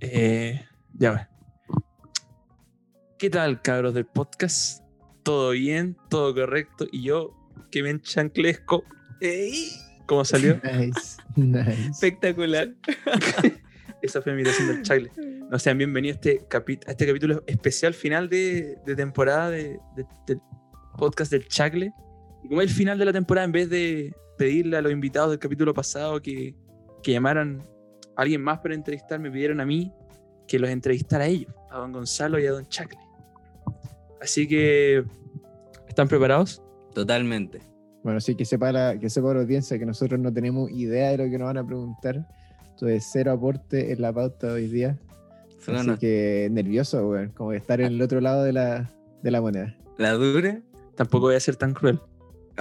Eh, ya va. ¿Qué tal, cabros del podcast? ¿Todo bien? ¿Todo correcto? Y yo, que me enchanclesco. ¡Ey! ¿Cómo salió? Nice, nice. Espectacular. Esa fue mi imitación del chacle. No sean bienvenidos a este, a este capítulo especial final de, de temporada de- de- del podcast del chacle. Y como es el final de la temporada, en vez de pedirle a los invitados del capítulo pasado que, que llamaran alguien más para entrevistar, me pidieron a mí que los entrevistara a ellos, a don Gonzalo y a don Chacle. Así que, ¿están preparados? Totalmente. Bueno, sí, que sepa, la, que sepa la audiencia que nosotros no tenemos idea de lo que nos van a preguntar. Entonces, cero aporte en la pauta de hoy día. Solo Así que nervioso, weón. Como estar en el otro lado de la, de la moneda. La dura. Tampoco voy a ser tan cruel.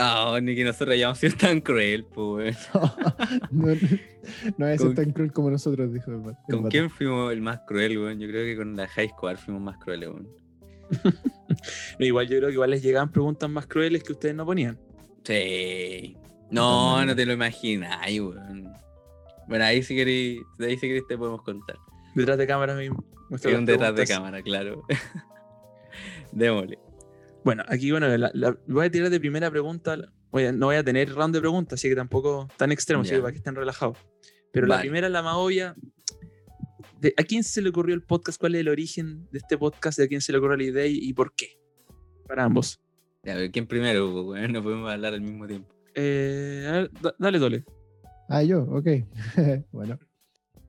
Ah, ni que nosotros hayamos sido tan cruel, pues. no, no, no Con- tan cruel como nosotros, dijo el, el ¿Con vato. quién fuimos el más cruel, weón? Yo creo que con la High Squad fuimos más crueles, weón. No, igual yo creo que igual les llegaban preguntas más crueles que ustedes no ponían. Sí. No, no te lo imaginas, weón. Bueno, ahí si queréis, de ahí si queréis te podemos contar. Detrás de muestran Hay las un detrás de cámara, claro. Démosle. Bueno, aquí, bueno, la- la- voy a tirar de primera pregunta. Voy a- no voy a tener round de preguntas, así que tampoco tan extremo, así Ya. que para que estén relajados. Pero la Vale. primera, la más obvia. de- ¿A quién se le ocurrió el podcast? ¿Cuál es el origen de este podcast? ¿De a quién se le ocurrió la idea y, y por qué? Para ambos. Ya, a ver, ¿quién primero, pues? No podemos hablar al mismo tiempo. Eh, a ver, da- dale, Dole. Ah, yo, ok. bueno,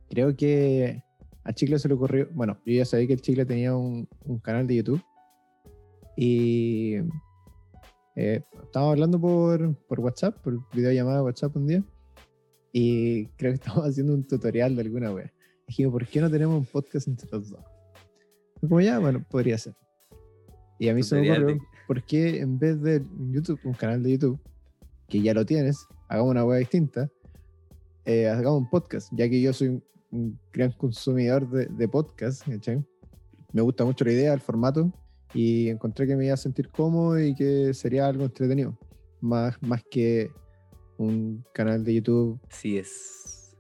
creo que a Chicle se le ocurrió. Bueno, yo ya sabía que el Chicle tenía un, un canal de YouTube. Y eh, estábamos hablando por, por WhatsApp, por videollamada de WhatsApp un día. Y creo que estábamos haciendo un tutorial de alguna wea. Dijimos, ¿por qué no tenemos un podcast entre los dos? Como ya, bueno, podría ser. Y a mí se me ocurrió, ¿por qué en vez de YouTube, un canal de YouTube, que ya lo tienes, hagamos una wea distinta? eh, hagamos un podcast, ya que yo soy un, un gran consumidor de, de podcast, ¿cachai? Me gusta mucho la idea, el formato, y encontré que me iba a sentir cómodo y que sería algo entretenido, más, más que un canal de YouTube. Sí es.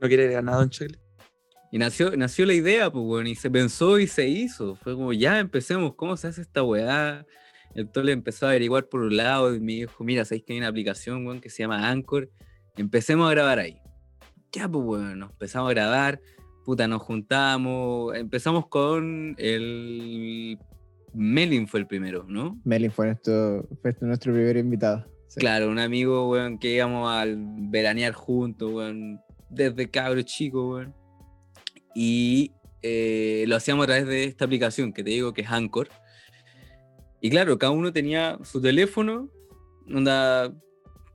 ¿No quiere agregar nada, Don Chacle? Y nació, nació la idea, pues, weón, y se pensó y se hizo. Fue como, ya empecemos, ¿cómo se hace esta weá? El Tole empezó a averiguar por un lado y me dijo, mira, ¿sabéis que hay una aplicación, weón, que se llama Anchor? Empecemos a grabar ahí. Ya, pues, weón, nos empezamos a grabar, puta, nos juntamos, empezamos con el... Melin fue el primero, ¿no? Melin fue nuestro, fue nuestro primer invitado. sí. Claro, un amigo, weón, que íbamos al veranear juntos, weón, desde cabro chico, weón. Y eh, lo hacíamos a través de esta aplicación que te digo que es Anchor. Y claro, cada uno tenía su teléfono, onda...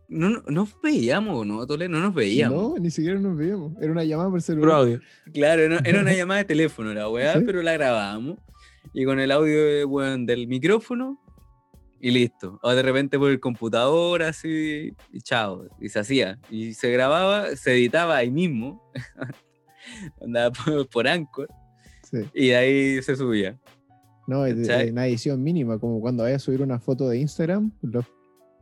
No, no, nos veíamos, ¿no, Tole? No nos veíamos. No, ni siquiera nos veíamos. Era una llamada por celular. audio. Claro, era, era una llamada de teléfono la weá, Sí. pero la grabábamos. Y con el audio del micrófono y listo. O de repente por el computador así y chao. Y se hacía. Y se grababa, se editaba ahí mismo. Andaba por, por Anchor. Sí. Y de ahí se subía. No, es una edición mínima, como cuando vayas a subir una foto de Instagram, los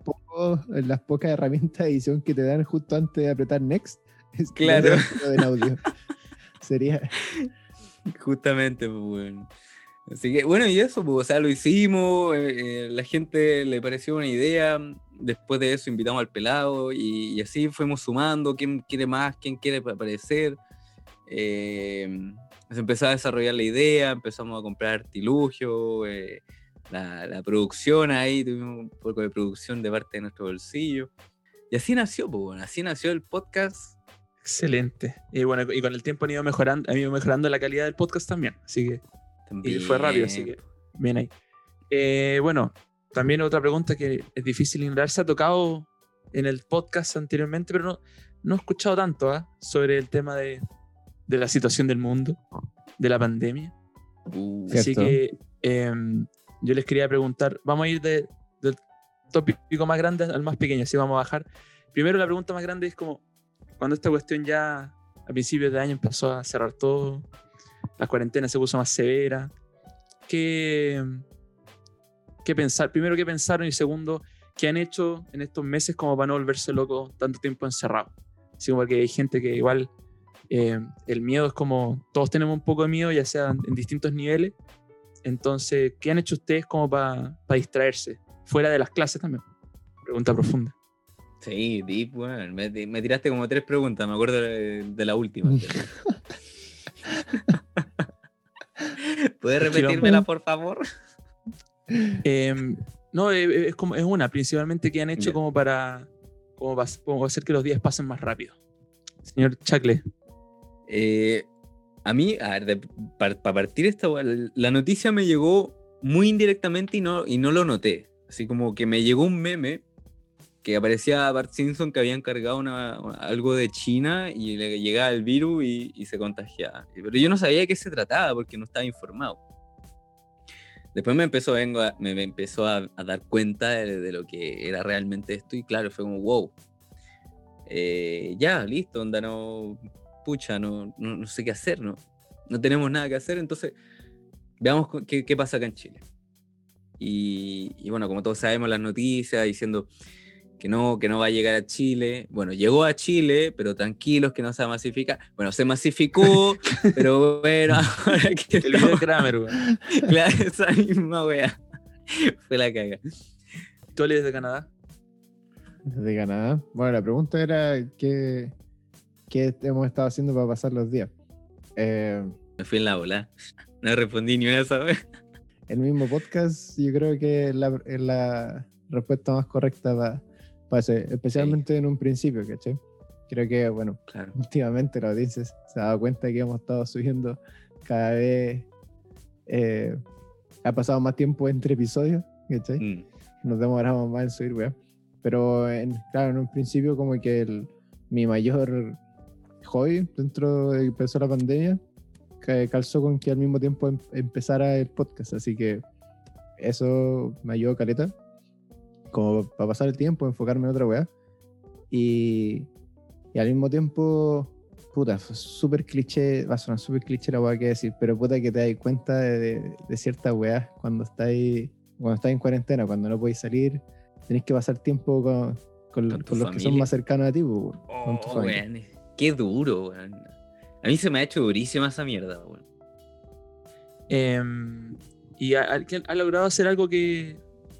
pocos- las pocas herramientas de edición que te dan justo antes de apretar Next. es Claro. en audio. Sería. Justamente, pues, weón. Así que, bueno, y eso, pues, o sea, lo hicimos, eh, eh, la gente le pareció una idea, después de eso invitamos al pelado y, así fuimos sumando, quién quiere más, quién quiere pa- aparecer. Eh, se empezó a desarrollar la idea, empezamos a comprar artilugio, eh, la, la producción ahí, tuvimos un poco de producción de parte de nuestro bolsillo. Y así nació, pues, bueno, así nació el podcast. Excelente. Y bueno, y con el tiempo han ido mejorando, han ido mejorando la calidad del podcast también. Así que Y fue rápido, así que bien ahí. Eh, bueno, también otra pregunta que es difícil ignorar. Se ha tocado en el podcast anteriormente, pero no, no he escuchado tanto ¿ah? sobre el tema de, de la situación del mundo, de la pandemia. Uh, Sí. Así Cierto. que em, yo les quería preguntar, vamos a ir de- del tópico más grande al más pequeño, así vamos a bajar. Primero la pregunta más grande es como, cuando esta cuestión ya a principios de año empezó a cerrar todo, la cuarentena se puso más severa, ¿qué, qué pensar? Primero, ¿qué pensaron? Y segundo, ¿qué han hecho en estos meses como para no volverse locos tanto tiempo encerrado? Así como que hay gente que igual eh, el miedo es como, todos tenemos un poco de miedo, ya sea en distintos niveles. Entonces, ¿qué han hecho ustedes como para distraerse? Fuera de las clases también. Pregunta profunda. Sí, deep, bueno. Me, me tiraste como tres preguntas, me acuerdo de, de la última. ¿Puedes repetírmela, por favor? Em, no, eh, eh, es, como, es una, principalmente que han hecho como para como, como hacer que los días pasen más rápido. Señor Chacle. Eh, a mí, a ver, para partir esta, la noticia me llegó muy indirectamente y no, y no lo noté. Así como que me llegó un meme que aparecía Bart Simpson que había encargado algo de China y le llegaba el virus y, se contagiaba. Pero yo no sabía de qué se trataba porque no estaba informado. Después me empezó, vengo me, empezó a, dar cuenta de, lo que era realmente esto y claro, fue como, wow. Eh, ya, listo, onda, no, pucha, no, no, sé qué hacer, no, no tenemos nada que hacer, entonces veamos qué, qué pasa acá en Chile. Y, y, bueno, como todos sabemos las noticias diciendo que no, que no va a llegar a Chile. Bueno, llegó a Chile, pero tranquilos que no se masifica. Bueno, se masificó, pero bueno, ahora que El video Kramer, weón. Claro, esa misma wea. Fue la caga. ¿Tú eres de Canadá? De Canadá. Bueno, la pregunta era qué, qué hemos estado haciendo para pasar los días. Eh, Me fui en la bola. No respondí ni una esa vez. El mismo podcast, yo creo que es la, es la respuesta más correcta para especialmente en un principio, ¿cachai? Creo que, bueno, últimamente la audiencia se ha dado cuenta que hemos estado subiendo cada vez, eh, ha pasado más tiempo entre episodios, ¿cachai? Mm. Nos demoramos más en subir, weá. Pero, en, claro, en un principio como que el, mi mayor hobby dentro de que empezó la pandemia calzó con que al mismo tiempo em, empezara el podcast, así que eso me ayudó caleta como para pasar el tiempo, enfocarme en otra weá. Y, y al mismo tiempo, puta, súper cliché, va a sonar súper cliché la weá que decir, pero puta que te das cuenta de, de, ciertas weas cuando estáis cuando estáis en cuarentena, cuando no podéis salir, tenéis que pasar tiempo con, con, los que son más cercanos a ti, pues, con tu oh, Qué duro, weón. A mí se me ha hecho durísima esa mierda, weón. Em, ¿Y ha, ha, logrado hacer algo que,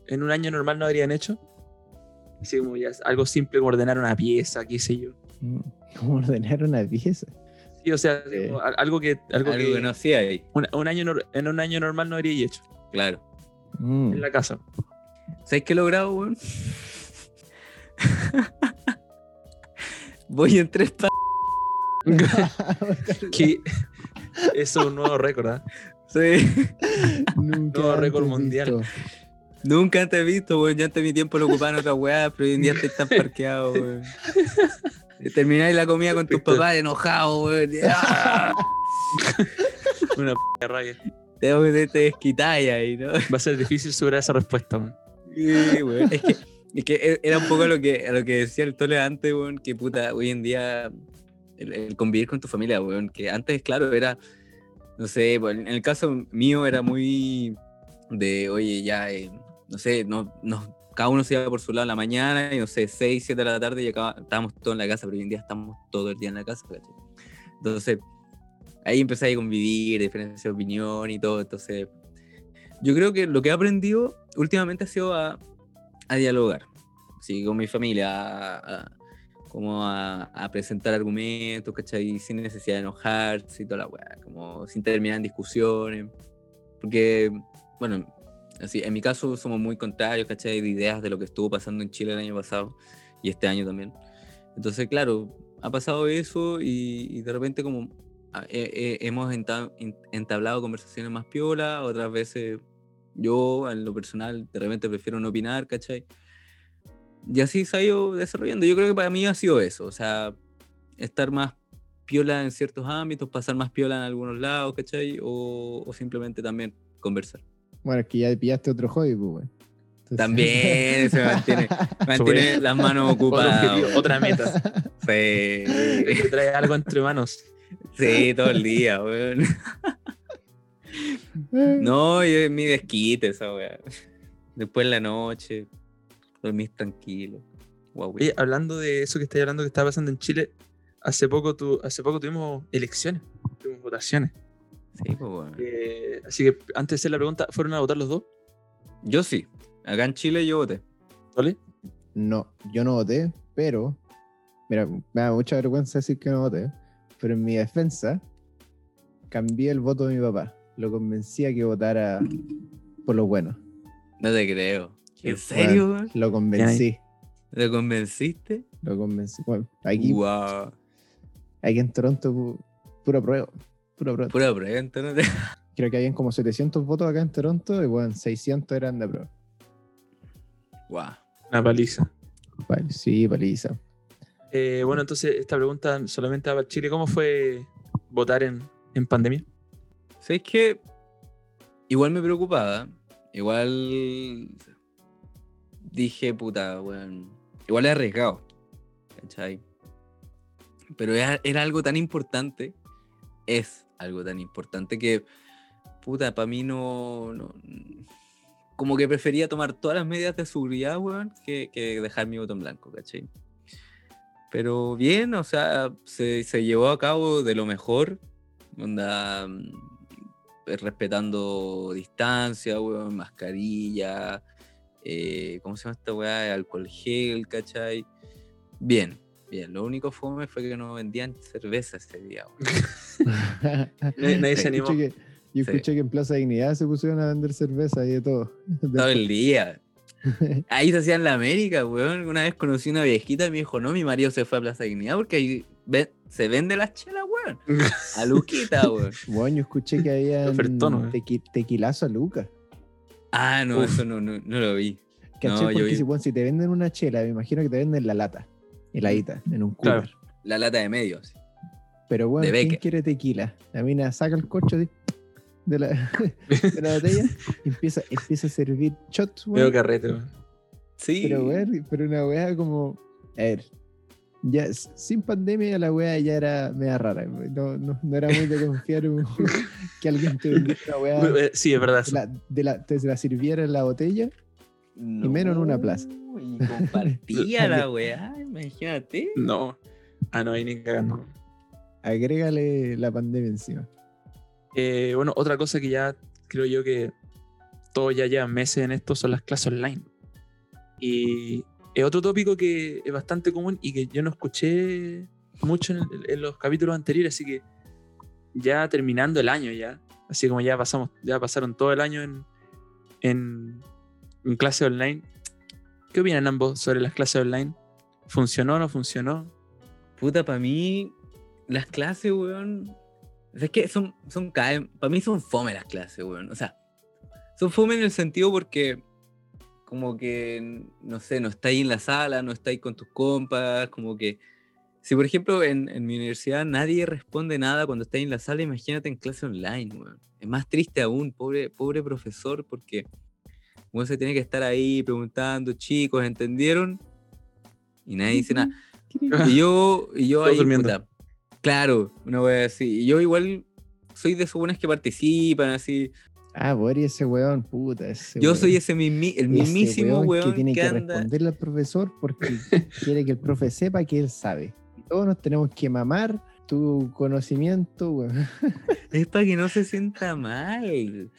en un año normal no habrían hecho. Así como ya algo simple como ordenar una pieza, qué sé yo. Mm, ¿Cómo ordenar una pieza? Sí, o sea, eh, algo que. Algo, que, no hacía ahí. Un, año, en un año normal no habría hecho. Claro. Mm. En la casa. ¿Sabes qué he logrado, weón? Voy en tres pasos. que eso es un nuevo récord, ¿eh? Sí. Un nuevo récord mundial. Nunca te he visto, weón. Ya antes mi tiempo lo ocupaba en otra weá, pero hoy en día te están parqueado, weón. Termináis la comida con tus papás enojados, weón. Una p raya. Tengo que te desquitáis ahí, ¿no? Va a ser difícil superar esa respuesta, weón. Sí, weón. Es que, es que e, era un poco lo que, lo que decía el Tole antes, weón, que puta, hoy en día el, convivir con tu familia, weón, que antes, claro, era, no sé, en el caso mío era muy de, oye, ya, eh, no sé, no, no, cada uno se iba por su lado en la mañana y no sé, 6, 7 de la tarde y acá, estábamos todos en la casa, pero hoy en día estamos todo el día en la casa, Entonces, ahí empecé a convivir, diferencias de opinión y todo. Entonces, yo creo que lo que he aprendido últimamente ha sido a, a dialogar, ¿sí? con mi familia, a, como a, a, presentar argumentos, ¿cachai? Sin necesidad de enojarse y toda la weá, como sin terminar en discusiones. Porque, bueno, Así, en mi caso somos muy contrarios, ¿cachai? De ideas de lo que estuvo pasando en Chile el año pasado y este año también. Entonces, claro, ha pasado eso y, de repente como ah, hemos entablado conversaciones más piola, otras veces yo en lo personal de repente prefiero no opinar, ¿cachai? Y así se ha ido desarrollando. Yo creo que para mí ha sido eso, o sea, estar más piola en ciertos ámbitos, pasar más piola en algunos lados, ¿cachai? O, o simplemente también conversar. Bueno, es que ya pillaste otro hobby, pues, güey. También se mantiene, mantiene las manos ocupadas. otra meta. Sí. Trae algo entre manos. Sí, todo el día, güey. No, yo mi desquite esa weá. Después en la noche, dormís tranquilo. Wow, Oye, hablando de eso que estáis hablando que está pasando en Chile, hace poco, tu, hace poco tuvimos elecciones, tuvimos votaciones. Sí, pues bueno. Eh, así que antes de hacer la pregunta, ¿fueron a votar los dos? Yo sí. Acá en Chile yo voté. ¿Vale? No, yo no voté, pero. Mira, me da mucha vergüenza decir que no voté. Pero en mi defensa, cambié el voto de mi papá. Lo convencí a que votara por lo bueno. No te creo. ¿En serio, Bueno? Lo convencí. ¿Lo convenciste? Lo convencí. Bueno, aquí, Wow. aquí en Toronto, pu- pura prueba. Pura prueba. Pura prueba, entonces. Creo que habían como 700 votos acá en Toronto y bueno, 600 eran de prueba. Wow. Una paliza. Vale, sí, paliza. Eh, bueno, entonces esta pregunta solamente va para Chile. ¿Cómo fue votar en, en pandemia? ¿Sabes qué? Igual me preocupaba. Igual dije, puta, weón. Igual es arriesgado. ¿Cachai? Pero era, era algo tan importante. Es algo tan importante que, puta, para mí no, Como que prefería tomar todas las medidas de seguridad, weón, que, que dejar mi voto en blanco, ¿cachai? Pero bien, o sea, se, se llevó a cabo de lo mejor. Eh, respetando distancia, weón, mascarilla, eh, ¿cómo se llama esta weá? Alcohol gel, ¿cachai? Bien, bien. Lo único fome fue que no vendían cerveza ese día, weón. Nadie, se Yo animó. escuché que, yo Sí. escuché que en Plaza Dignidad se pusieron a vender cerveza y de todo. Todo el día. Ahí se hacía en la América, weón. Una vez conocí una viejita y me dijo, no, mi marido se fue a Plaza Dignidad porque ahí ve- se vende las chelas, weón. A Luquita, weón. Bueno, yo escuché que había ¿eh? tequi- tequilazo a Lucas. Ah, no, Uf. eso no, no, no lo vi. ¿Cachai? No, yo Porque vi- si, bueno, si te venden una chela, me imagino que te venden la lata, heladita, en un cooler. Claro. La lata de medio, sí. Pero bueno, De ¿quién Becker. quiere tequila? La mina saca el coche de, de la, de la botella y empieza, empieza a servir shots, Veo weón. carrete, weón. Sí. Pero, weón, pero una weá como. A ver. Ya, sin pandemia la weá ya era media rara. No, no, no era muy de confiar que alguien te vendiera una weá. Eh, Sí, es verdad. de la, de la- te la sirviera en la botella. No, menos en una plaza. Y compartía la weá, imagínate. No. Ah, no, ahí ni cagando. Agrégale la pandemia encima. Eh, bueno, otra cosa que ya creo yo que todos ya llevan meses en esto son las clases online. Y es otro tópico que es bastante común y que yo no escuché mucho en, el- en los capítulos anteriores, así que ya terminando el año ya, así como ya pasamos, ya pasaron todo el año en, en, en clase online. ¿Qué opinan ambos sobre las clases online? ¿Funcionó o no funcionó? Puta, para mí, las clases, weón. Es que son, son para mí son fome las clases, weón. O sea, son fome en el sentido porque, como que, no sé, no estáis en la sala, no estáis con tus compas, como que. Si, por ejemplo, en, mi universidad nadie responde nada cuando estáis en la sala, imagínate en clase online, weón. Es más triste aún, pobre, pobre profesor, porque uno se tiene que estar ahí preguntando, chicos, ¿entendieron? Y nadie dice nada. Y yo, y yo ahí, puta, claro, una wea así. Y yo igual soy de esos buenos que participan, así. Ah, Boris, ese weón, puta. Ese Yo weón. soy ese mismi- el mismísimo weón, que tiene que, anda. responderle al profesor porque quiere que el profe sepa que él sabe. Y todos nos tenemos que mamar tu conocimiento, weón. Es para que no se sienta mal.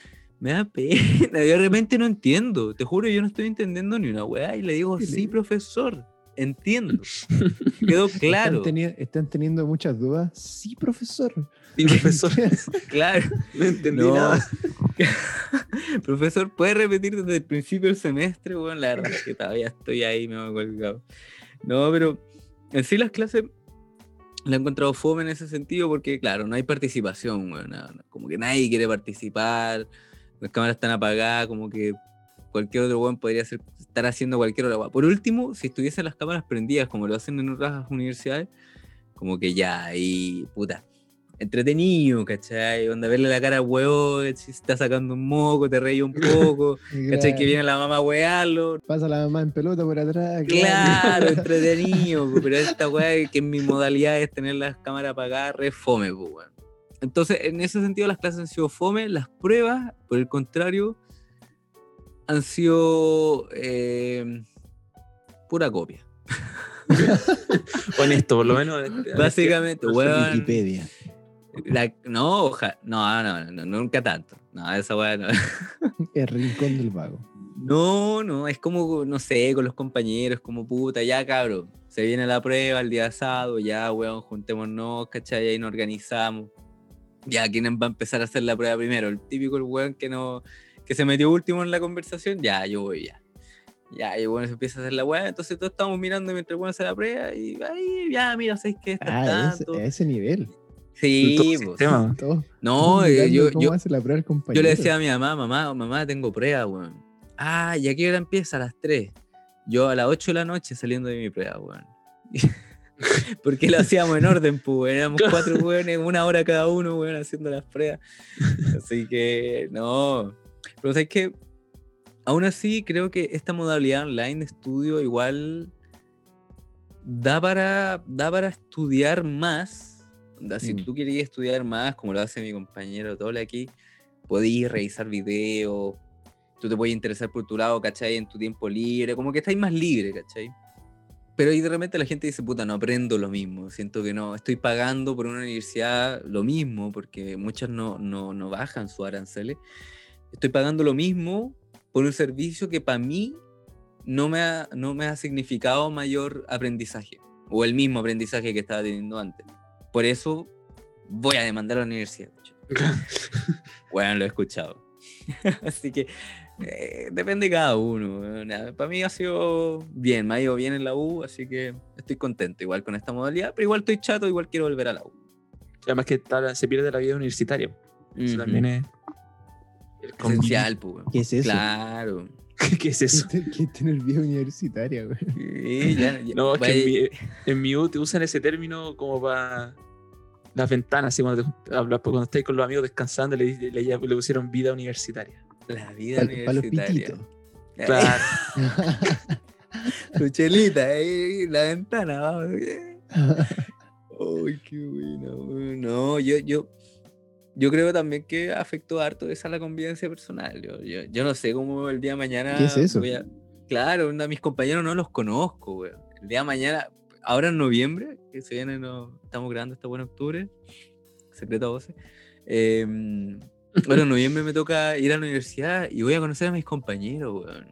Me da pena. Yo de repente no entiendo. Te juro, yo no estoy entendiendo ni una weá. Y le digo, Sí, profesor. Entiendo. Quedó claro. ¿Están, teni- están teniendo muchas dudas? Sí, profesor. Sí, profesor, Claro. no entendí No. nada. Profesor, ¿puede repetir desde el principio del semestre? Bueno, la verdad es que todavía estoy ahí, me he colgado. No, pero en sí las clases la he encontrado fome en ese sentido porque, claro, no hay participación, weón, no, no, como que nadie quiere participar, las cámaras están apagadas, como que cualquier otro weón podría ser- estar haciendo cualquier otra. Por último, si estuviesen las cámaras prendidas como lo hacen en otras universidades, como que ya, ahí, puta, entretenido, ¿cachai? Onda, verle la cara al huevo, si está sacando un moco, te reí un poco, ¿cachai? Que viene la mamá a huearlo. Pasa la mamá en pelota por atrás. Claro, entretenido, po, pero esta weá que en mi modalidad es tener las cámaras apagadas, re fome, weón. Entonces, en ese sentido, las clases han sido fome, las pruebas, por el contrario, han sido eh, pura copia. Honesto, por lo menos. Básicamente, weón. Wikipedia. la- no, oja, no, no, no, nunca tanto. No, esa weá no. El rincón del vago. No, no, es como, no sé, con los compañeros, como puta, ya cabrón. Se viene la prueba el día asado, ya, weón, juntémonos, ¿cachai? Ahí nos organizamos. Ya, ¿quién va a empezar a hacer la prueba primero? El típico el weón que no, que se metió último en la conversación, ya, yo voy, ya. Ya, y bueno, se empieza a hacer la weá, entonces todos estamos mirando mientras weón hace la prueba y ahí, ya, mira, ¿sabes qué? Está Ah, ese- tanto. a ese nivel. Sí, pues. sistema. Todo- No, eh, yo, yo, hace la prueba el Yo le decía a mi mamá, mamá, mamá, tengo prueba, weón. Ah, ¿y a qué hora empieza? A las 3. Yo a las 8 de la noche saliendo de mi prueba, weón. Porque lo hacíamos en orden, pues. Éramos cuatro weones, una hora cada uno, weón, haciendo las pruebas. Así que, no. Pero sabes que, aún así, creo que esta modalidad online de estudio igual da para, da para estudiar más. Si Mm. tú querías estudiar más, como lo hace mi compañero Tole aquí, podías revisar videos, tú te puedes interesar por tu lado, ¿cachai? En tu tiempo libre, como que estáis más libre, ¿cachai? Pero ahí de repente la gente dice, puta, no aprendo lo mismo, siento que no, estoy pagando por una universidad lo mismo, porque muchas no, no, no bajan su aranceles, estoy pagando lo mismo por un servicio que para mí no me, ha, no me ha significado mayor aprendizaje, o el mismo aprendizaje que estaba teniendo antes. Por eso voy a demandar a la universidad. Bueno, lo he escuchado. Así que eh, depende de cada uno. Para mí ha sido bien, me ha ido bien en la U, así que estoy contento igual con esta modalidad, pero igual estoy chato, igual quiero volver a la U. Además que tal- se pierde la vida universitaria. Eso también es. el. Esencial, pues. ¿Qué es eso? Claro. ¿Qué es eso? ¿Qué tener vida universitaria, güey? Sí, ya- ya- No, es que en mi, en mi U te usan ese término como para las ventanas, así cuando, te, hablas- cuando estáis con los amigos descansando, le, le, le pusieron vida universitaria. La vida universitaria. pititos. Claro. Tu chelita, ahí, la ventana, vamos. Ay, qué bueno. weón. No, yo, yo, yo creo también que afectó harto esa la convivencia personal. Yo, yo, yo no sé cómo el día de mañana. ¿Qué es eso? voy a- Claro, onda, mis compañeros no los conozco, weón. El día de mañana, ahora en noviembre, que se viene, no, estamos grabando este buen octubre, secreto a voces. Ahora en noviembre me toca ir a la universidad y voy a conocer a mis compañeros, weón.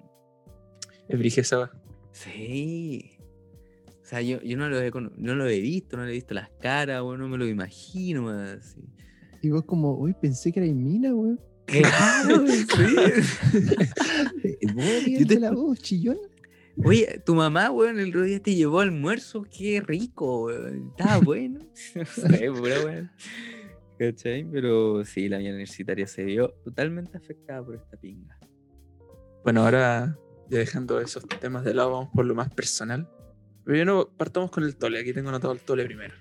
Es brige esa va. Sí. O sea, yo, yo no, lo he, no lo he visto, no le he visto las caras, weón, no me lo imagino. weón, así. Y vos como, uy, pensé que era mina, güey. Claro, sí. ¿Vos Yo eres te- la voz chillona? Oye, tu mamá, weón, el otro día te llevó almuerzo, qué rico, weón. Estaba bueno. No sé, pura weón. ¿Cachai? Pero sí, la vida universitaria se vio totalmente afectada por esta pinga. Bueno, ahora ya dejando esos temas de lado, vamos por lo más personal. Primero partamos con el Tole. Aquí tengo anotado el Tole primero.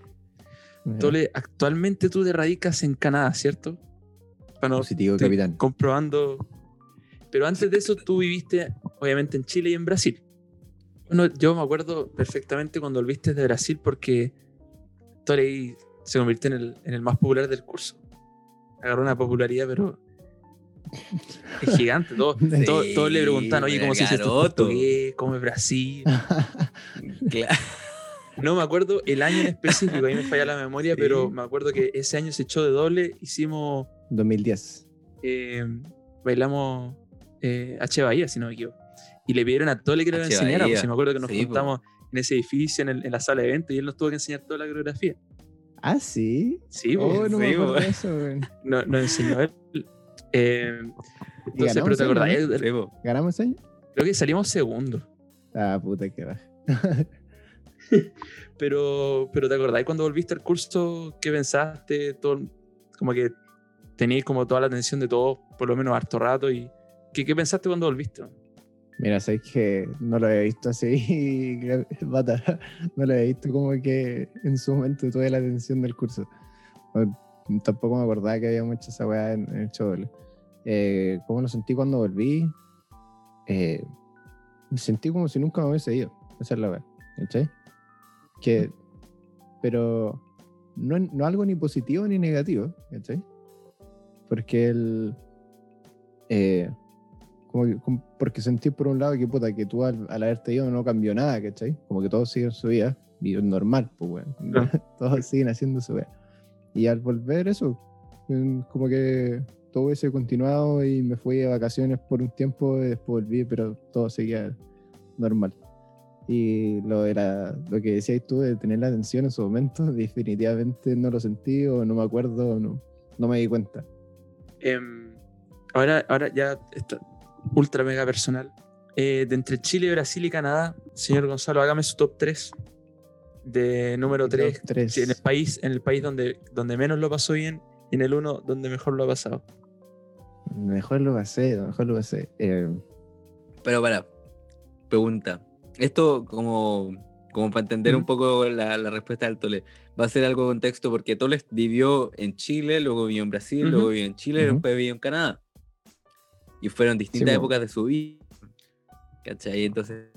Tole, actualmente tú te radicas en Canadá, ¿cierto? Para no Positivo, capitán. comprobando. Pero antes de eso, tú viviste, obviamente, en Chile y en Brasil. Bueno, yo me acuerdo perfectamente cuando volviste de Brasil porque Tole se convirtió en el, en el más popular del curso. Agarró una popularidad, pero es gigante. Todo, Sí, todo- todos le preguntan, oye, ¿cómo se dice esto portugués? ¿Cómo es Brasil? Claro. No me acuerdo el año en específico, ahí me falla la memoria, Sí. pero me acuerdo que ese año se echó de doble, hicimos, 2010. eh, bailamos eh, H. Bahía, si no me equivoco. Y le pidieron a Tole que H. enseñara, si me acuerdo que nos Sí, po. juntamos en ese edificio, en, el- en la sala de eventos, y él nos tuvo que enseñar toda la coreografía. Ah, sí. Sí, pues, Oh, no me sí, de eso, no- nos enseñó él. Eh, entonces, pero te ahí, acordás, ¿no? Po. ¿Ganamos ese año? creo que salimos segundo. Ah, puta que va. Pero, pero te acordás cuando volviste al curso, ¿qué pensaste? Todo, como que tenías como toda la atención de todos, por lo menos harto rato. y ¿Qué, qué pensaste cuando volviste? Mira, sabes que no lo había visto así, bata. No lo había visto como que en su momento tuve la atención del curso. No, tampoco me acordaba que había mucha esa weá en, en el show. Eh, ¿Cómo lo sentí cuando volví? Eh, sentí como si nunca me hubiese ido. Esa es la weá. ¿Cachai? Que, pero no, no algo ni positivo ni negativo. ¿Cachai? Porque el. eh, como como- porque sentí por un lado que puta, que tú al, al haberte ido no cambió nada, ¿cachai? Como que todos siguen su vida, y es normal, pues, weón. Claro. todos siguen haciendo su vida. Y al volver eso, como que todo hubiese continuado y me fui de vacaciones por un tiempo, y después volví, pero todo seguía normal. Y lo, de la- lo que decías tú de tener la atención en su momento, definitivamente no lo sentí o no me acuerdo no, no me di cuenta. Em, ahora, ahora ya está ultra mega personal. Eh, de entre Chile, Brasil y Canadá, señor Gonzalo, hágame su top 3 de número 3 Tres. en el país, en el país donde, donde menos lo pasó bien y en el 1 donde mejor lo ha pasado. Mejor lo pasé, mejor lo pasé. Eh, Pero para, pregunta. Esto como, como para entender un Ujú. poco la, la respuesta del Tole. Va a ser algo de contexto porque Tole vivió en Chile, luego vivió en Brasil, luego vivió en Chile y Ujú. después vivió en Canadá. Y fueron distintas po. épocas de su vida. ¿Cachai? Entonces,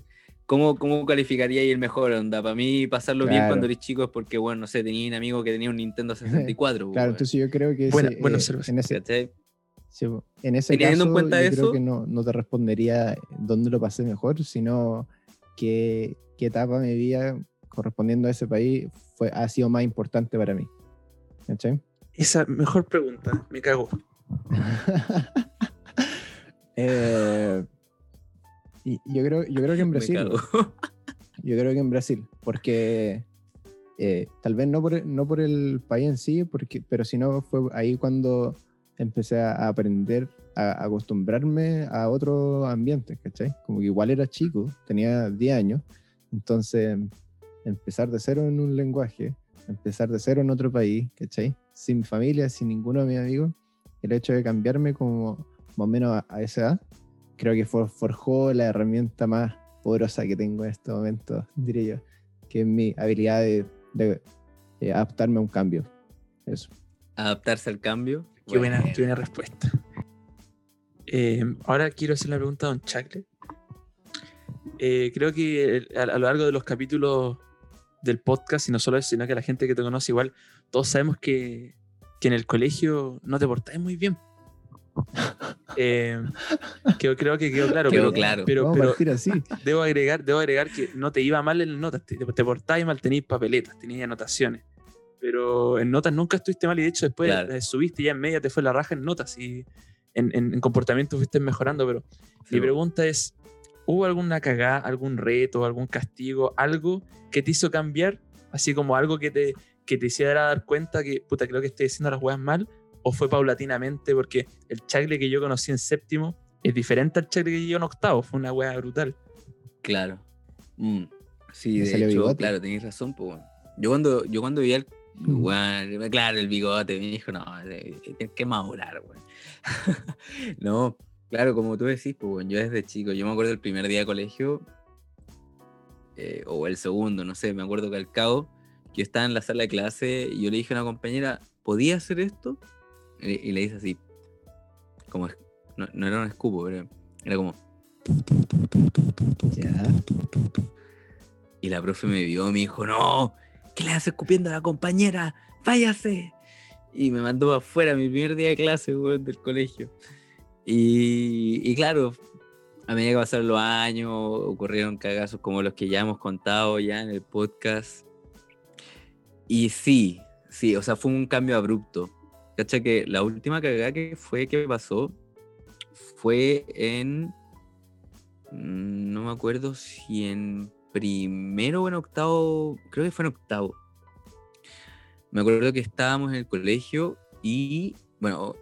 ¿cómo, cómo calificaría ahí el mejor onda? Para mí, pasarlo bien Claro. cuando eres chico es porque, bueno, no sé, tenía un amigo que tenía un Nintendo 64. po, claro, entonces yo creo que Buena- ese, buena eh, en ese, ¿cachai? sí, en ese Teniendo en caso, cuenta yo eso- creo que no, no te respondería dónde lo pasé mejor, sino qué, qué etapa de mi vida correspondiendo a ese país fue, ha sido más importante para mí. ¿Cachai? Esa mejor pregunta, me cago. Eh, y yo creo, yo creo que en Brasil. Yo creo que en Brasil, porque eh, tal vez no por, no por el país en sí, porque, pero sino fue ahí cuando empecé a aprender, a acostumbrarme a otro ambiente, ¿cachai? Como que igual era chico, tenía 10 años, entonces empezar de cero en un lenguaje, empezar de cero en otro país, ¿cachai? Sin mi familia, sin ninguno de mis amigos, el hecho de cambiarme como más o menos a, a esa edad, creo que for- forjó la herramienta más poderosa que tengo en este momento, diría yo, que es mi habilidad de, de, eh, adaptarme a un cambio. Eso. Adaptarse al cambio. Qué buena, qué buena respuesta. Eh, ahora quiero hacer la pregunta a Don Chacle. Eh, creo que a lo largo de los capítulos del podcast, y no solo eso, sino que la gente que te conoce igual, todos sabemos que, que en el colegio no te portáis muy bien. Eh, que creo que quedó claro. Quedó pero, claro. Pero, pero partir así. debo, agregar, debo agregar que no te iba mal en notas. Te, te portabas mal, tenías papeletas, tenías anotaciones. Pero en notas nunca estuviste mal y de hecho después Claro. eh, subiste ya en media, te fue la raja en notas y en, en- en comportamiento fuiste mejorando. Pero Sí, mi pregunta es, ¿hubo alguna cagada, algún reto, algún castigo, algo que te hizo cambiar? Así como algo que te, que te hiciera dar cuenta que, puta, creo que estoy haciendo las weas mal, o fue paulatinamente, porque el chacle que yo conocí en séptimo es diferente al chacle que yo en octavo, fue una wea brutal. Claro. Mm. Sí, de hecho, bigote. claro, tenéis razón. Pues, bueno. Yo cuando, yo cuando vi al. Mm. weón, claro, el bigote, me dijo, no, tienes que madurar, weón. no, claro, como tú decís, pues, bueno, yo desde chico, yo me acuerdo el primer día de colegio, eh, o el segundo, no sé, me acuerdo que al cabo, que yo estaba en la sala de clase y yo le dije a una compañera, ¿podía hacer esto? Y, y le hice así, como, no, no era un escupo, pero era como, Ya. Y la profe me vio y me dijo, no, ¿qué le haces escupiendo a la compañera? Váyase. Y me mandó para afuera mi primer día de clase, weón, del colegio. Y, y claro, a medida que pasaron los años, ocurrieron cagazos como los que ya hemos contado ya en el podcast. Y sí, sí, o sea, fue un cambio abrupto. Cacha que la última cagada que fue que pasó fue en. mm, No me acuerdo si en primero o en octavo. Creo que fue en octavo. Me acuerdo que estábamos en el colegio y. Bueno.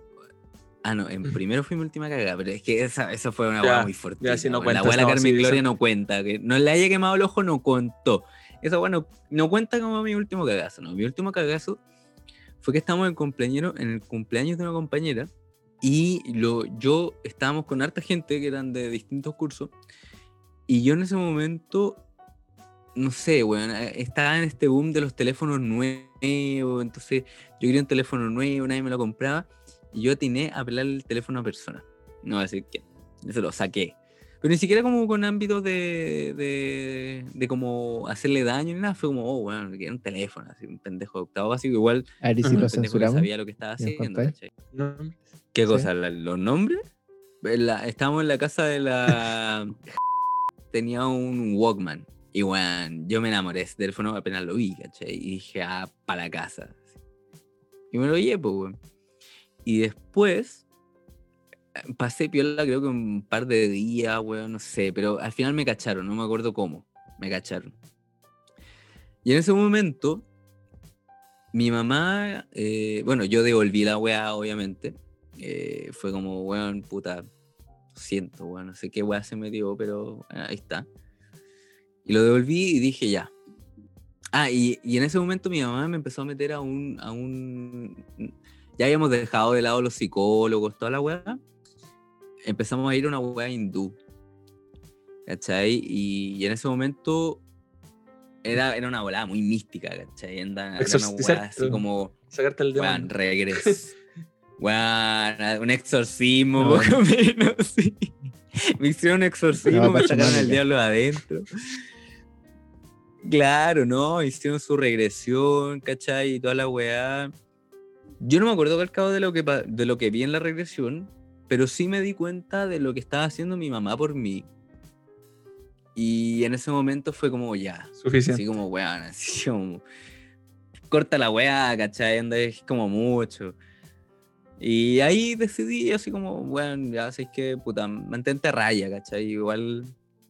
Ah, no, en primero fue mi última cagada, pero es que esa, esa fue una hueá muy fuerte. ya, no la cuentas, abuela no, Carmen sí, Gloria no cuenta. Que no le haya quemado el ojo, no contó. Esa bueno, no cuenta como mi último cagazo, ¿no? Mi último cagazo fue que estábamos en, cumpleaños, en el cumpleaños de una compañera y lo, yo estábamos con harta gente que eran de distintos cursos y yo en ese momento, no sé, weón, estaba en este boom de los teléfonos nuevos, entonces yo quería un teléfono nuevo, nadie me lo compraba y yo atiné a pelar el teléfono a persona. No voy a decir quién, yo se lo saqué. Pero ni siquiera como con ámbitos de, de, de como hacerle daño ni nada. Fue como, oh, bueno, quiero un teléfono, así, un pendejo de octavo básico. Igual, A ver, ¿y si lo pendejo que sabía lo que estaba ¿Y nos haciendo. ¿Qué Sí. cosa? ¿La- ¿Los nombres? en la- estábamos en la casa de la. Tenía un Walkman. Y bueno, yo me enamoré de ese teléfono apenas lo vi, ¿cachai? Y dije, ah, para la casa. Y me lo llevo, weón. Y después eh, pasé piola, creo que un par de días, weón, no sé. Pero al final me cacharon, no me acuerdo cómo. Me cacharon. Y en ese momento, mi mamá, eh, bueno, yo devolví la weá, obviamente. Eh, fue como, weón, puta, siento, weón, no sé qué weá se me dio, pero ah, ahí está. Y lo devolví y dije, ya. Ah, y, y en ese momento mi mamá me empezó a meter a un, a un... Ya habíamos dejado de lado los psicólogos, toda la weá. Empezamos a ir a una weá hindú. ¿Cachai? Y, y en ese momento era, era una volada muy mística, ¿cachai? Anda- Era una Exorcizar- weá así como... Sacarte el demonio. Weón, regreso. Weón, un exorcismo, No. poco menos, sí. Me hicieron un exorcismo, No, me sacaron al diablo de adentro. Claro, ¿no? Hicieron su regresión, ¿cachai? Y toda la weá. Yo no me acuerdo al cabo de lo, que, de lo que vi en la regresión, pero sí me di cuenta de lo que estaba haciendo mi mamá por mí. Y en ese momento fue como, ya, Suficiente. Así como, weón, así como. Corta la weá, ¿cachai? Es como mucho. Y ahí decidí, así como, weón, ya sabéis que, puta, mantente a raya, ¿cachai? Igual.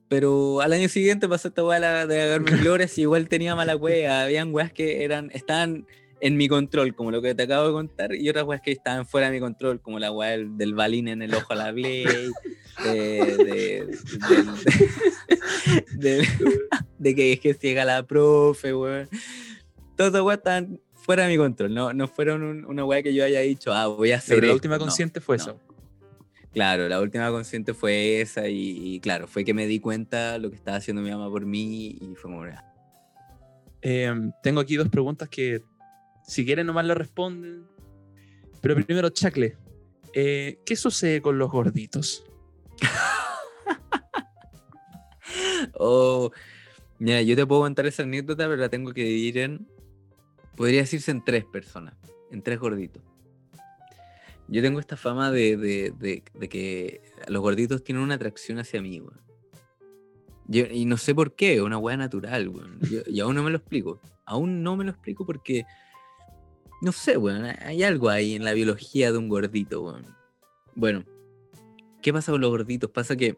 Pero al año siguiente pasó esta weá de agarrarme flores y igual tenía mala weá. Habían weas que eran, estaban en mi control, como lo que te acabo de contar, y otras weas que estaban fuera de mi control, como la weá del, del balín en el ojo a la Blade, de, de, del- de, de que es que ciega la profe, weón. Todas esas weas estaban fuera de mi control, no, no fueron un- una wea que yo haya dicho, ah, voy a hacer Pero la esto. última No, consciente fue no. eso. Claro, la última consciente fue esa y, y claro, fue que me di cuenta lo que estaba haciendo mi mamá por mí y fue como. Eh, tengo aquí dos preguntas que, si quieren, nomás le responden. Pero primero, Chacle, eh, ¿qué sucede con los gorditos? Oh, mira, yo te puedo contar esa anécdota, pero la tengo que dividir en, podría decirse en tres personas, en tres gorditos. Yo tengo esta fama de, de- de- que los gorditos tienen una atracción hacia mí. Yo- y no sé por qué, una weá natural. Yo- y aún no me lo explico. Aún no me lo explico porque, no sé, weón, hay algo ahí en la biología de un gordito, weón. Bueno, ¿qué pasa con los gorditos? Pasa que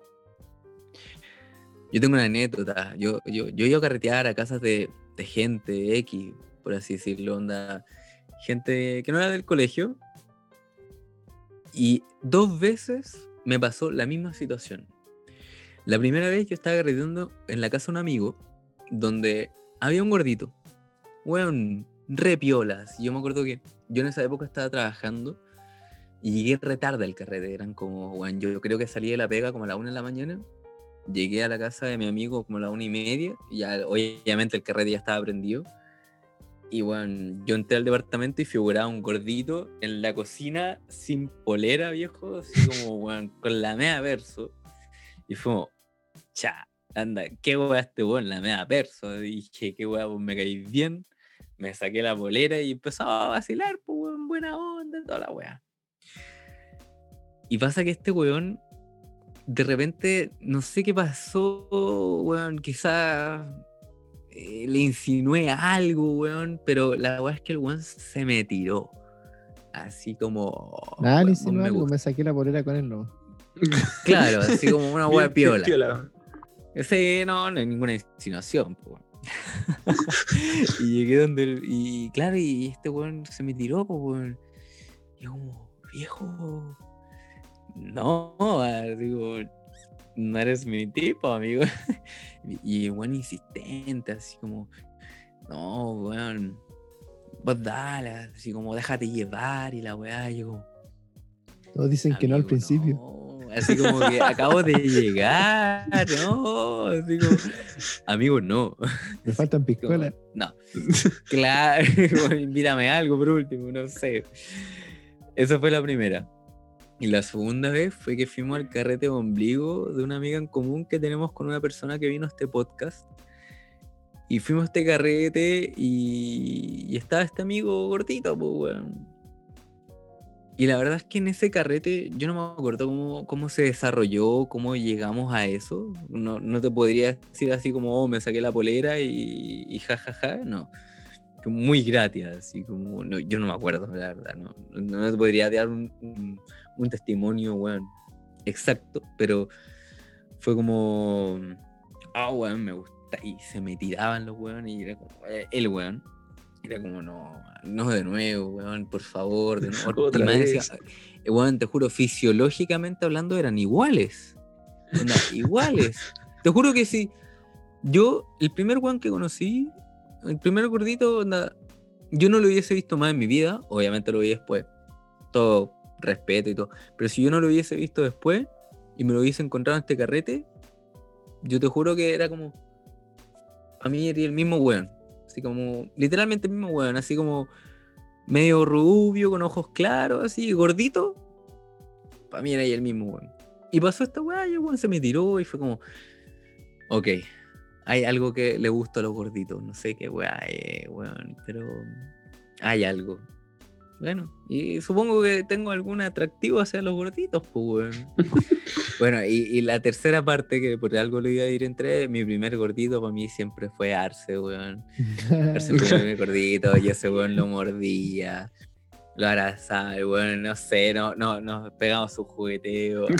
yo tengo una anécdota. Yo, yo, yo iba a carretear a casas de, gente X, por así decirlo, onda. Gente que no era del colegio. Y dos veces me pasó la misma situación. La primera vez yo estaba carreteando en la casa de un amigo, donde había un gordito. Weón, re piolas. Yo me acuerdo que yo en esa época estaba trabajando y llegué re tarde al carrete. Eran como, weón, yo, creo que salí de la pega como a la una de la mañana llegué a la casa de mi amigo como a la una y media, y ya obviamente el carrete ya estaba prendido. Y bueno, yo entré al departamento y figuraba un gordito en la cocina sin polera, viejo, así como, weón, con la media verso. Y fue como, cha, anda, qué weá este weón, la media verso. Y dije, qué weá, pues me caí bien. Me saqué la polera y empezaba a vacilar, pues weón, buena onda, toda la weá. Y pasa que este weón de repente, no sé qué pasó, weón, quizá eh, le insinué algo, weón, pero la weá es que el weón se me tiró. Así como... Nada, weón, le me algo, gusta. me saqué la polera con él, no. Claro, así como una weá bien piola. Sí, no, no hay ninguna insinuación, po, weón. y llegué donde. el- y claro, y este weón se me tiró, pues, weón. Y como, viejo. No, ah, digo, no eres mi tipo, amigo. y weón insistente, así como, no, weón. Vos dale, así como, déjate llevar y la weá. Y yo como, Todos dicen que no al principio. no, Así como que acabo de llegar, no, así como, amigo, no. Me faltan piscolas. No. Claro, invítame algo por último, no sé. Esa fue la primera. Y la segunda vez fue que fuimos al carrete de ombligo de una amiga en común que tenemos con una persona que vino a este podcast. Y fuimos a este carrete y, y estaba este amigo gordito, pues, weón. Y la verdad es que en ese carrete yo no me acuerdo cómo, cómo se desarrolló, cómo llegamos a eso. No, no te podría decir así como, oh, me saqué la polera y, jajaja, no. Muy gratis, así como, no, yo no me acuerdo, la verdad, no, no te podría dar un, un, testimonio, weón, exacto, pero fue como, ah, weón, me gusta. Y se me tiraban los weón y era como, eh, el weón. Era como, no, no de nuevo, weón, por favor, de nuevo. Otra vez. decía, eh, weón, te juro, fisiológicamente hablando eran iguales. Onda, iguales. Te juro que sí. Yo, el primer weón que conocí, el primer gordito, onda, yo no lo hubiese visto más en mi vida, obviamente lo vi después. Todo respeto y todo. Pero si yo no lo hubiese visto después y me lo hubiese encontrado en este carrete, yo te juro que era como. A mí era el mismo weón. Así como. Literalmente el mismo weón. Así como. Medio rubio, con ojos claros, así, gordito. Para mí era ahí el mismo weón. Y pasó esta weá y el weón se me tiró y fue como. Ok. Hay algo que le gusta a los gorditos. No sé qué weá es, weón. Pero. Hay algo. Bueno, y supongo que tengo algún atractivo hacia los gorditos, pues, weón. bueno, y, y la tercera parte, que por algo lo iba a ir entre, mi primer gordito para mí siempre fue Arce, weón. Arce fue mi primer gordito, y ese weón lo mordía, lo abrazaba, y weón, no sé, no, no, nos pegamos su jugueteo.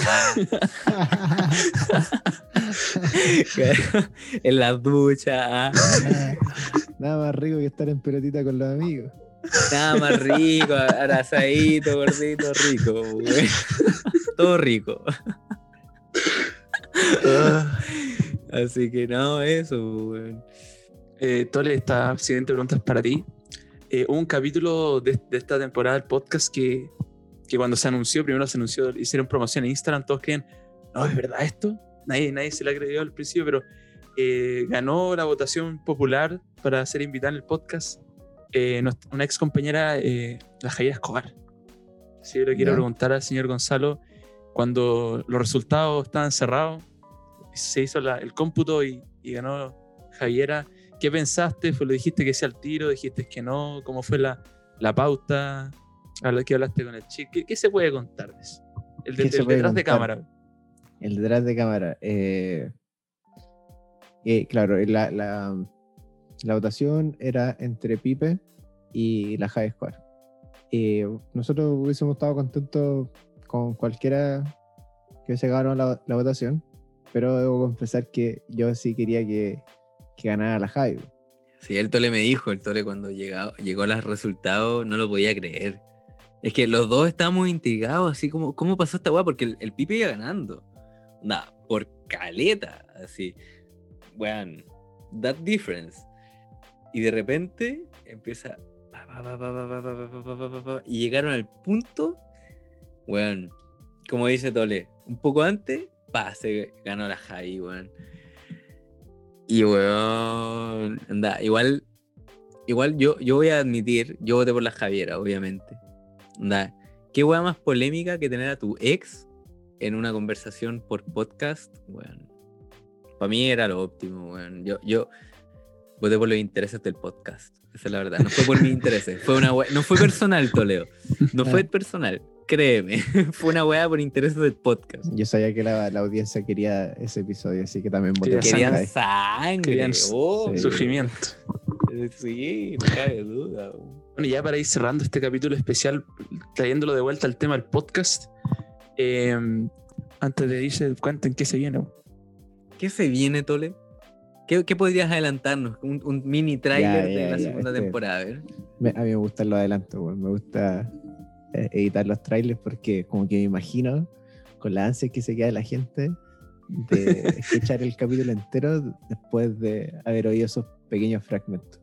en la ducha, ah. Nada más rico que estar en pelotita con los amigos. Nada más rico, abrazadito, gordito, rico, weón. Todo rico. Ah, Así que no, eso, weón. eh, Tole, esta siguiente pregunta es para ti. Eh, un capítulo de, de esta temporada del podcast que, que cuando se anunció, primero se anunció, hicieron promoción en Instagram, todos creen, no, ¿es verdad esto? Nadie, nadie se la creyó al principio, pero eh, ganó la votación popular para ser invitada en el podcast eh, una ex compañera, eh, la Javiera Escobar. Si yo le quiero preguntar al señor Gonzalo, cuando los resultados estaban cerrados, se hizo la- el cómputo y, y ganó Javiera. ¿Qué pensaste? ¿Fue, ¿Lo dijiste que sí al tiro? ¿Dijiste que no? ¿Cómo fue la, la pauta? A lo que hablaste con el chico. ¿Qué, qué se puede contar de eso? El, de- ¿Qué se el puede detrás de cámara. El detrás de cámara. eh, eh, claro, la, la, la votación era entre Pipe y la High Square. Nosotros hubiésemos estado contentos con cualquiera que se ganara la, la votación, pero debo confesar que yo sí quería que, que ganara la High. Sí, el Tole me dijo, el Tole cuando llegó, llegó los resultados no lo podía creer. Es que los dos estábamos intrigados, así como, ¿cómo pasó esta weá? Porque el, el Pipe iba ganando. Nada, por caleta, así. Weón, that difference. Y de repente empieza. Y llegaron al punto, weón. Bueno, como dice Tole, un poco antes, pa, se ganó la Javi, weón. Y weón, anda, igual, igual yo, yo voy a admitir, yo voté por la Javiera, obviamente. Anda, qué weá más polémica que tener a tu ex en una conversación por podcast, weón. Para mí era lo óptimo, weón. Yo, voté por los intereses del podcast. Esa es la verdad. No fue por mis intereses. Fue una wea- No fue personal, Toledo. No fue personal. Créeme. fue una weá por intereses del podcast. Yo sabía que la, la audiencia quería ese episodio, así que también voté por Querían High. sangre. Querían oh, sí. Sufrimiento. Sí, no cabe duda. Bueno, y ya para ir cerrando este capítulo especial, trayéndolo de vuelta al tema del podcast, eh, antes de irse, cuenten qué se viene. ¿Qué se viene, Tole? ¿Qué, qué podrías adelantarnos? Un, un mini tráiler Ya, de ya, la ya, segunda este- temporada, a ver. Me- a mí me gustan los adelantos, me gusta eh, editar los trailers porque como que me imagino con la ansia que se queda la gente de escuchar el capítulo entero después de haber oído esos pequeños fragmentos.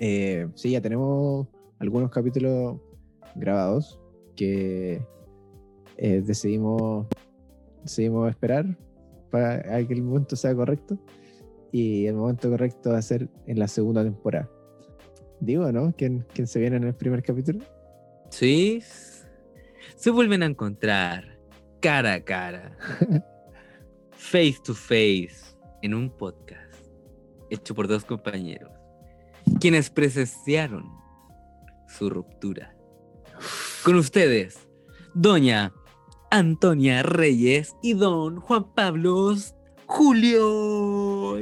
Eh, sí, ya tenemos algunos capítulos grabados que eh, decidimos, decidimos esperar para que el momento sea correcto y el momento correcto va a ser en la segunda temporada. Digo, ¿no? ¿Quién, quién se viene en el primer capítulo? Sí. Se vuelven a encontrar cara a cara, face to face, en un podcast hecho por dos compañeros, quienes presenciaron su ruptura. Con ustedes, Doña Antonia Reyes y Don Juan Pablo Julio.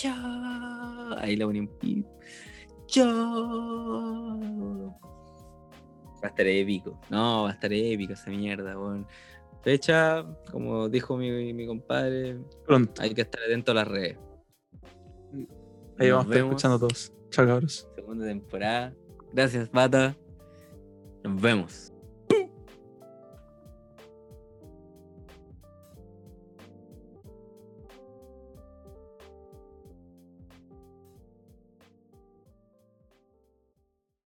Chao. Ahí la ponen pip. Chao. Va a estar épico. No, va a estar épico esa mierda, weón. Fecha, como dijo mi, mi compadre, Pronto. hay que estar atento a las redes. Ahí Nos vamos vemos. escuchando todos. Chao, cabros. Segunda temporada. Gracias, Pata. Nos vemos.